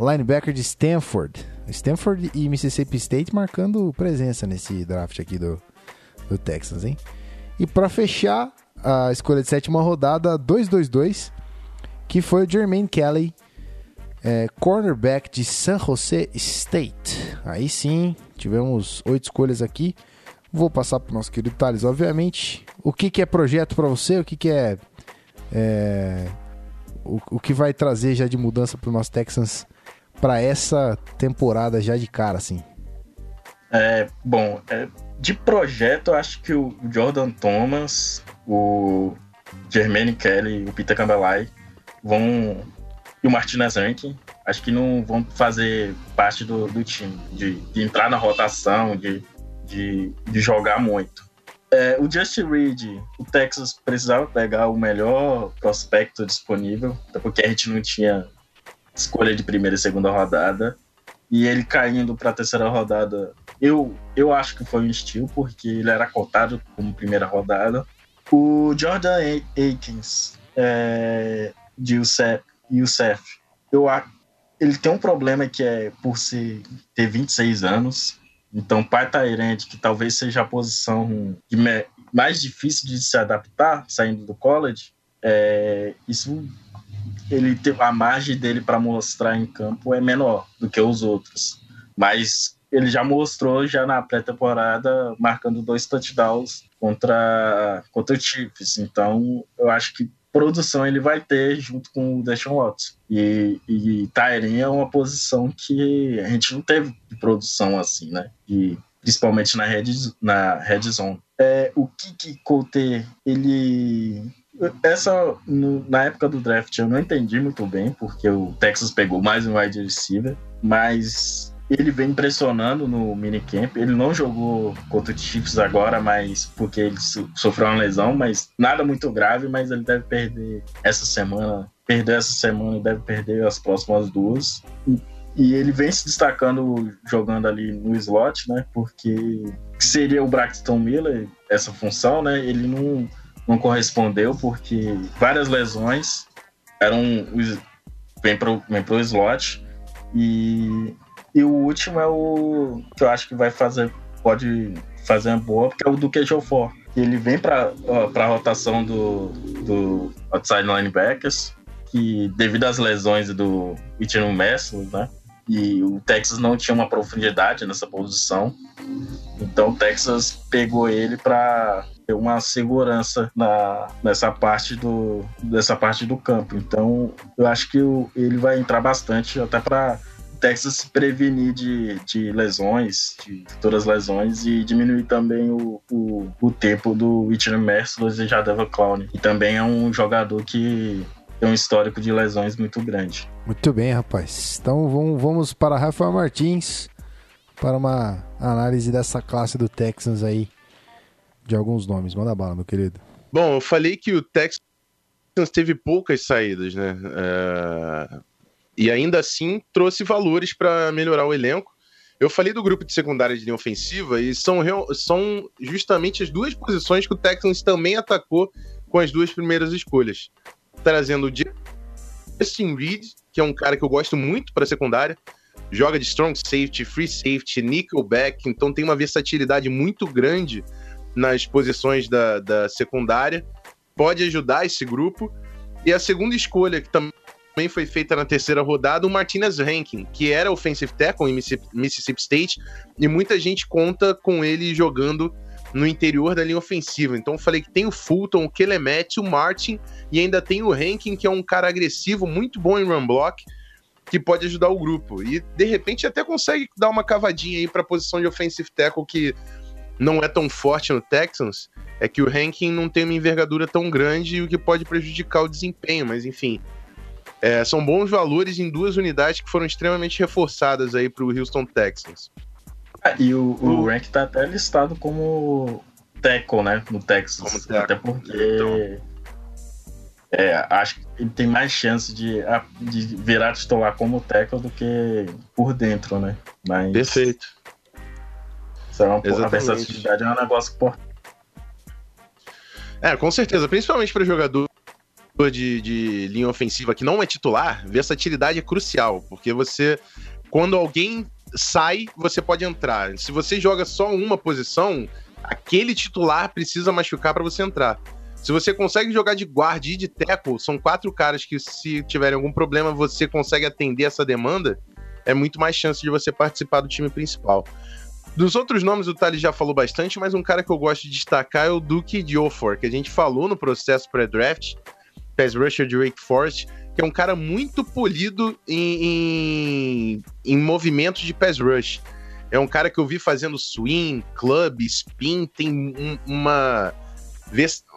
linebacker de Stanford. Stanford e Mississippi State marcando presença nesse draft aqui do, do Texas, hein? E para fechar a escolha de sétima rodada, 222, que foi o Jermaine Kelly, é, cornerback de San Jose State. Aí sim, tivemos oito escolhas aqui. Vou passar para o nosso querido Thales, obviamente. O que, que é projeto para você? O que, que é, é o, o, que vai trazer já de mudança para o nosso Texans para essa temporada já de cara, assim? É, bom, é, de projeto, eu acho que o Jordan Thomas, o Jermaine Kelly, o Peter Campbell vão e o Martinez Rankin, acho que não vão fazer parte do, do time, de, de entrar na rotação, de de, de jogar muito. É, o Justin Reed, o Texas precisava pegar o melhor prospecto disponível, até porque a gente não tinha escolha de primeira e segunda rodada. E ele caindo para a terceira rodada, eu, eu acho que foi um estilo, porque ele era cotado como primeira rodada. O Jordan Akins, é, de Youssef, Youssef eu, ele tem um problema que é por ser, ter 26 anos, então, pai Tyrant, que talvez seja a posição mais difícil de se adaptar saindo do college, é, isso ele a margem dele para mostrar em campo é menor do que os outros. Mas ele já mostrou já na pré-temporada marcando dois touchdowns contra contra o Chiefs. Então, eu acho que produção ele vai ter junto com o Deshaun Watson. E, e é uma posição que a gente não teve de produção assim, né? E, principalmente na red, na red zone. É, o Kiki Cote, ele... Essa, no, na época do draft, eu não entendi muito bem, porque o Texas pegou mais um wide receiver, mas ele vem impressionando no minicamp. Ele não jogou contra o Chiefs agora, mas porque ele sofreu uma lesão, mas nada muito grave, mas ele deve perder essa semana. Perdeu essa semana e deve perder as próximas duas. E ele vem se destacando jogando ali no slot, né? Porque seria o Braxton Miller essa função, né? Ele não, não correspondeu porque várias lesões eram vem vem pro slot e e o último é o que eu acho que vai fazer, pode fazer uma boa, porque é o do Que Ele vem para a rotação do, do outside linebackers, que, devido às lesões do Whitney Messi, né? E o Texas não tinha uma profundidade nessa posição. Então o Texas pegou ele para ter uma segurança na, nessa parte do dessa parte do campo. Então eu acho que o, ele vai entrar bastante até para Texas se prevenir de, de lesões, de futuras lesões, e diminuir também o, o, o tempo do Whitney Merciless e Jadeva Clown. E também é um jogador que tem um histórico de lesões muito grande. Muito bem, rapaz. Então vamos, vamos para Rafael Martins para uma análise dessa classe do Texans aí, de alguns nomes. Manda bala, meu querido. Bom, eu falei que o Texans teve poucas saídas, né? É e ainda assim trouxe valores para melhorar o elenco. Eu falei do grupo de secundária de linha ofensiva e são, são justamente as duas posições que o Texans também atacou com as duas primeiras escolhas. Trazendo o Justin Reed, que é um cara que eu gosto muito para secundária, joga de strong safety, free safety, nickelback, então tem uma versatilidade muito grande nas posições da, da secundária, pode ajudar esse grupo. E a segunda escolha, que também também foi feita na terceira rodada o Martinez Rankin, que era offensive tackle em Mississippi State, e muita gente conta com ele jogando no interior da linha ofensiva. Então eu falei que tem o Fulton, o Kelemet, o Martin, e ainda tem o Rankin, que é um cara agressivo, muito bom em run block, que pode ajudar o grupo. E de repente até consegue dar uma cavadinha aí para a posição de offensive tackle que não é tão forte no Texans, é que o Rankin não tem uma envergadura tão grande, o que pode prejudicar o desempenho, mas enfim, é, são bons valores em duas unidades que foram extremamente reforçadas aí para o Houston Texans. Ah, e o, o Rank tá até listado como tackle, né? No Texas. Como até porque então. é, acho que ele tem mais chance de, de virar titular como tackle do que por dentro, né? Mas, Perfeito. É uma, a versatilidade é um negócio importante. É, com certeza, principalmente para jogador de, de linha ofensiva que não é titular, versatilidade é crucial, porque você, quando alguém sai, você pode entrar. Se você joga só uma posição, aquele titular precisa machucar para você entrar. Se você consegue jogar de guarda e de tackle, são quatro caras que, se tiverem algum problema, você consegue atender essa demanda, é muito mais chance de você participar do time principal. Dos outros nomes, o Thales já falou bastante, mas um cara que eu gosto de destacar é o Duke Diofor, que a gente falou no processo pré-draft, pass rusher de Wake Forest, que é um cara muito polido em, em, em movimentos de pass rush. É um cara que eu vi fazendo swing, club, spin, tem um, uma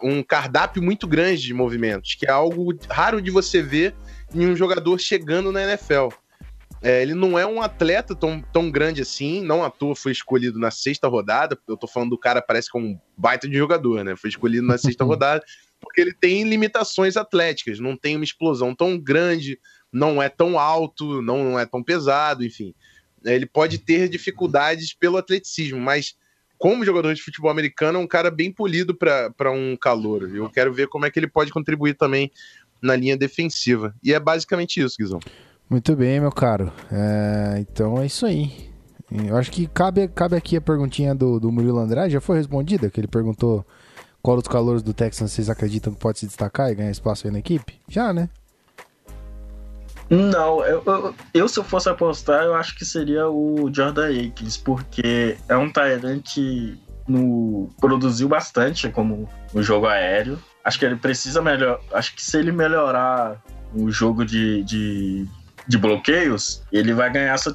um cardápio muito grande de movimentos, que é algo raro de você ver em um jogador chegando na NFL. É, ele não é um atleta tão, tão grande assim, não à toa foi escolhido na sexta rodada. Eu tô falando do cara, parece que é um baita de jogador, né? Foi escolhido na sexta [laughs] rodada porque ele tem limitações atléticas, não tem uma explosão tão grande, não é tão alto, não é tão pesado, enfim. Ele pode ter dificuldades pelo atleticismo, mas como jogador de futebol americano, é um cara bem polido para um calor. Eu quero ver como é que ele pode contribuir também na linha defensiva. E é basicamente isso, Guizão. Muito bem, meu caro. É, então é isso aí. Eu acho que cabe, cabe aqui a perguntinha do, do Murilo Andrade. Já foi respondida? Que ele perguntou qual dos calores do Texans vocês acreditam que pode se destacar e ganhar espaço aí na equipe? Já, né? Não, eu, eu, eu, se eu fosse apostar, eu acho que seria o Jordan Akins, porque é um Tyrant que no, produziu bastante como no jogo aéreo. Acho que ele precisa melhor. Acho que se ele melhorar o jogo de, de de bloqueios, ele vai ganhar essa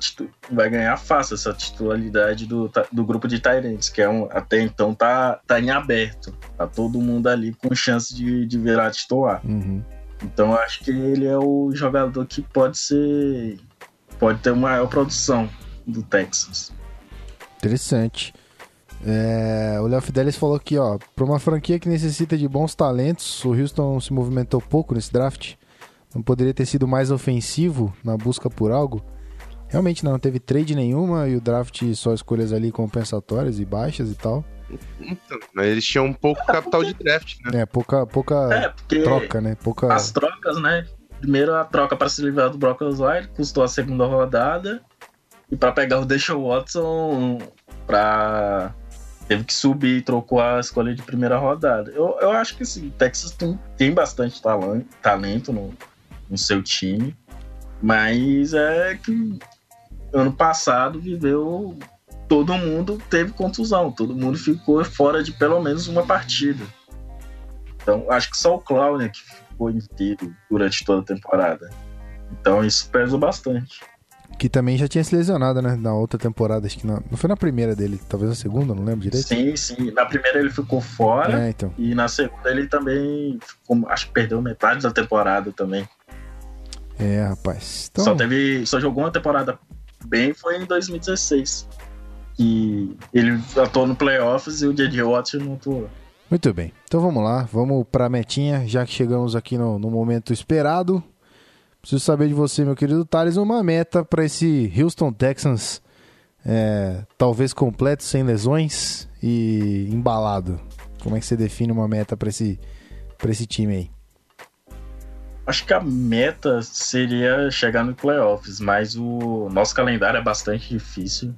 vai ganhar fácil essa titularidade do, do grupo de Tyrants, que é um, até então tá, tá em aberto. Tá todo mundo ali com chance de, de virar titular. Uhum. Então acho que ele é o jogador que pode ser. pode ter maior produção do Texas. Interessante. É, o Léo Fidelis falou aqui, ó, para uma franquia que necessita de bons talentos, o Houston se movimentou pouco nesse draft. Não poderia ter sido mais ofensivo na busca por algo? Realmente não teve trade nenhuma e o draft só escolhas ali compensatórias e baixas e tal. Então, eles tinham um pouco capital de draft, né? É, pouca, pouca é, troca, né? Pouca... As trocas, né? Primeiro a troca para se livrar do Brock Osweiler custou a segunda rodada. E para pegar o Deshaun Watson, para teve que subir e trocou a escolha de primeira rodada. Eu, eu acho que sim, o Texas tem, tem bastante talento, talento no, no seu time. Mas é que ano passado viveu. Todo mundo teve contusão, todo mundo ficou fora de pelo menos uma partida. Então, acho que só o Clown que ficou inteiro durante toda a temporada. Então, isso pesa bastante. Que também já tinha se lesionado, né? Na outra temporada, acho que não, não foi na primeira dele, talvez na segunda, não lembro direito. Sim, sim. Na primeira ele ficou fora. É, então. E na segunda ele também ficou, acho que perdeu metade da temporada também. É, rapaz. Então... Só teve. Só jogou uma temporada bem foi em 2016. Que ele atuou no playoffs e o J.J. Watt não atuou. Muito bem. Então vamos lá, vamos pra metinha, já que chegamos aqui no, no momento esperado. Preciso saber de você, meu querido Thales, uma meta para esse Houston Texans, é, talvez completo, sem lesões e embalado. Como é que você define uma meta para esse, pra esse time aí? Acho que a meta seria chegar no playoffs, mas o nosso calendário é bastante difícil.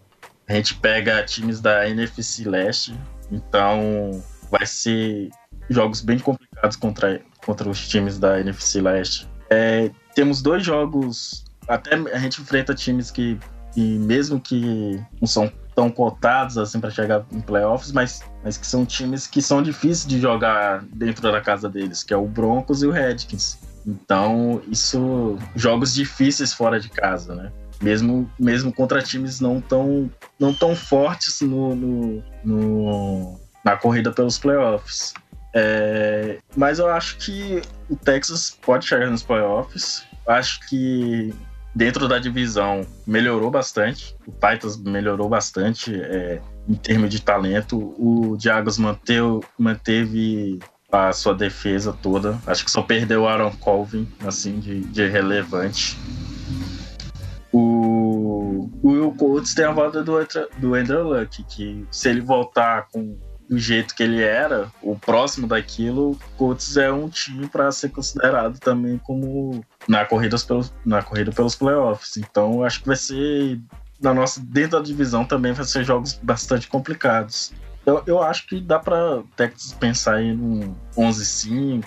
A gente pega times da NFC Leste, então vai ser jogos bem complicados contra, contra os times da NFC Leste. É, temos dois jogos, até a gente enfrenta times que, que mesmo que não são tão cotados assim para chegar em playoffs, mas, mas que são times que são difíceis de jogar dentro da casa deles, que é o Broncos e o Redskins. Então, isso. Jogos difíceis fora de casa, né? Mesmo, mesmo contra times não tão, não tão fortes no, no, no na corrida pelos playoffs. É, mas eu acho que o Texas pode chegar nos playoffs. Acho que dentro da divisão melhorou bastante. O Titans melhorou bastante é, em termos de talento. O Diagos manteve, manteve a sua defesa toda. Acho que só perdeu o Aaron Colvin, assim, de, de relevante. O, o Colts tem a volta do, do Andrew Luck, que se ele voltar com o jeito que ele era, o próximo daquilo, o Colts é um time para ser considerado também como na corrida pelos, na corrida pelos playoffs. Então, acho que vai ser na nossa dentro da divisão também vai ser jogos bastante complicados. Eu, eu acho que dá para Texas pensar em um 11-5,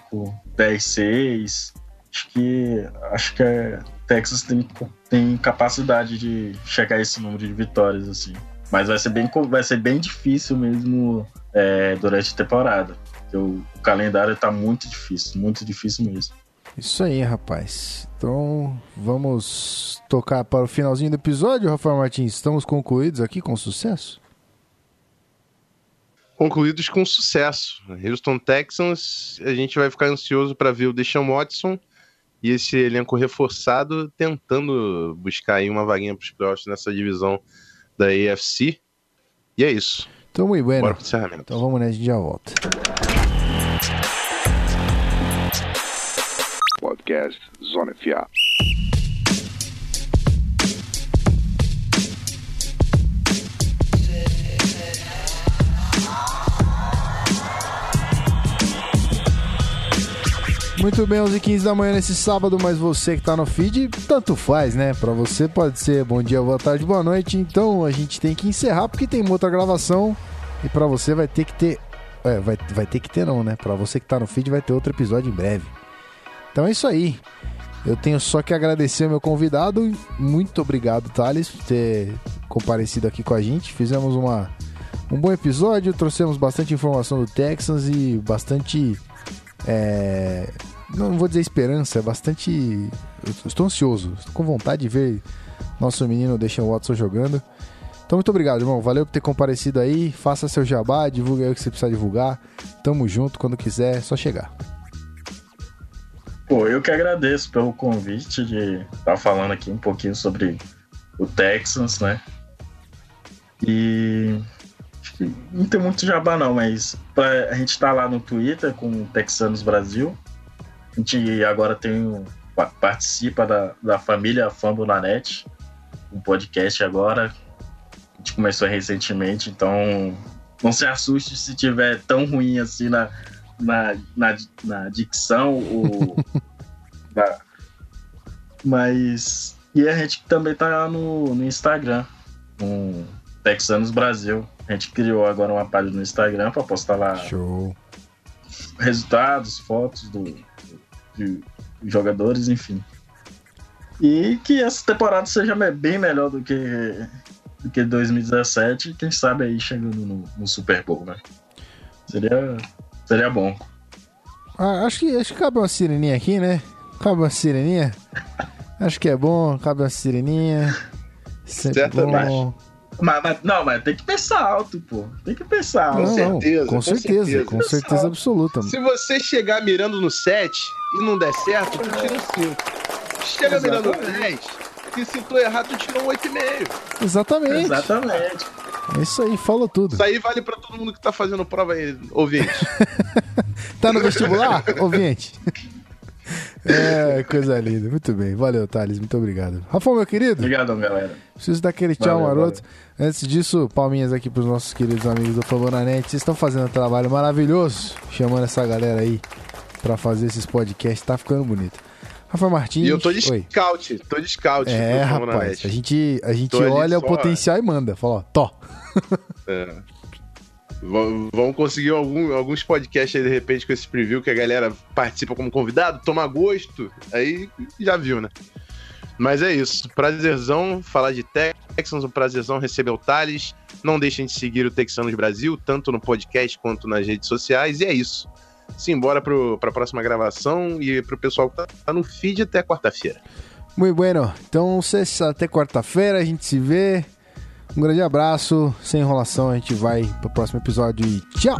10-6. Acho que acho que a Texas tem, tem capacidade de chegar a esse número de vitórias assim. Mas vai ser bem, vai ser bem difícil mesmo é, durante a temporada. O, o calendário está muito difícil, muito difícil mesmo. Isso aí, rapaz. Então vamos tocar para o finalzinho do episódio, Rafael Martins. Estamos concluídos aqui com sucesso? Concluídos com sucesso. Houston Texans, a gente vai ficar ansioso para ver o Deshaun Watson e esse elenco reforçado tentando buscar aí uma vaguinha para os playoffs nessa divisão da AFC. E é isso. Então, muito bueno. Encerramento. Então vamos nessa, a gente já volta. Podcast Zona FA. Muito bem, 11 h 15 da manhã nesse sábado, mas você que tá no feed, tanto faz, né? Pra você pode ser bom dia, boa tarde, boa noite. Então a gente tem que encerrar porque tem outra gravação. E pra você vai ter que ter. É, vai, vai ter que ter não, né? Pra você que tá no feed vai ter outro episódio em breve. Então é isso aí. Eu tenho só que agradecer ao meu convidado. Muito obrigado, Thales, por ter comparecido aqui com a gente. Fizemos uma, um bom episódio, trouxemos bastante informação do Texans e bastante é, não vou dizer esperança, é bastante. Eu estou ansioso, estou com vontade de ver nosso menino Deixa Watson jogando. Então, muito obrigado, irmão. Valeu por ter comparecido aí. Faça seu jabá, divulgue aí o que você precisa divulgar. Tamo junto, quando quiser, é só chegar. Pô, eu que agradeço pelo convite de estar tá falando aqui um pouquinho sobre o Texans, né? E não tem muito jabá não, mas pra, a gente tá lá no Twitter com o Texanos Brasil. A gente agora tem participa da, da família Fambo na Net, um podcast agora. A gente começou recentemente, então não se assuste se tiver tão ruim assim na, na, na, na dicção ou [laughs] na, mas e a gente também tá no, no Instagram, com Texanos Brasil. A gente criou agora uma página no Instagram para postar lá Show. resultados, fotos do, de, jogadores, enfim. E que essa temporada seja bem melhor do que, do que 2017, quem sabe aí chegando no, no Super Bowl, né? Seria, seria bom. Ah, acho, que, acho que cabe uma sireninha aqui, né? Cabe uma sireninha. [laughs] acho que é bom, cabe uma sireninha. Sempre Certo, bom. Mas, mas- não, mas tem que pensar alto, pô. Tem que pensar Não, alto. não, certeza, com com certeza, certeza. com certeza absoluta. Se você chegar mirando no 7 e não der certo, tu tira um 5. Chega mirando no 10, que se tu errar, tu tira um 8,5. Exatamente. Exatamente. É isso aí, falou tudo. Isso aí vale pra todo mundo que tá fazendo prova aí, ouvinte. [laughs] Tá no vestibular, ouvinte? [laughs] É, coisa linda. Muito bem. Valeu, Thales. Muito obrigado. Rafael, meu querido, Obrigadão, galera. preciso dar aquele tchau Valeu, maroto. Antes disso, palminhas aqui pros nossos queridos amigos do Favoranete. Vocês estão fazendo um trabalho maravilhoso, chamando essa galera aí pra fazer esses podcasts. Tá ficando bonito. Rafael Martins. E eu tô de Oi. scout, tô de scout. É, rapaz. A gente, a gente Tô olha o só, potencial e manda. Fala, ó, tó. É. V- Vamos conseguir algum- alguns podcasts aí, de repente, com esse preview que a galera participa como convidado, toma gosto, aí já viu, né? Mas é isso. Prazerzão falar de Texans, um prazerzão receber o Thales. Não deixem de seguir o Texanos Brasil, tanto no podcast quanto nas redes sociais. E é isso. Simbora pro, pra próxima gravação e pro pessoal que tá- tá no feed até quarta-feira. Muito bueno. Então, até quarta-feira a gente se vê. Um grande abraço. Sem enrolação, a gente vai pro próximo episódio e tchau!